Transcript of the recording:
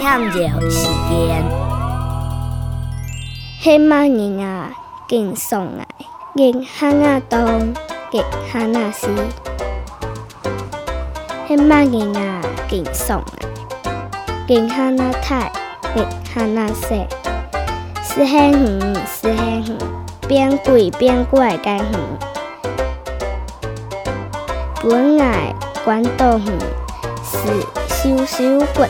放尿时间。黑马人啊，敬送来，敬哈啊东，敬哈啊西。黑马人啊，敬送啊，敬哈啊太，敬哈啊西。是很远，是很远，变贵变怪更远。本来关道远，是修修骨。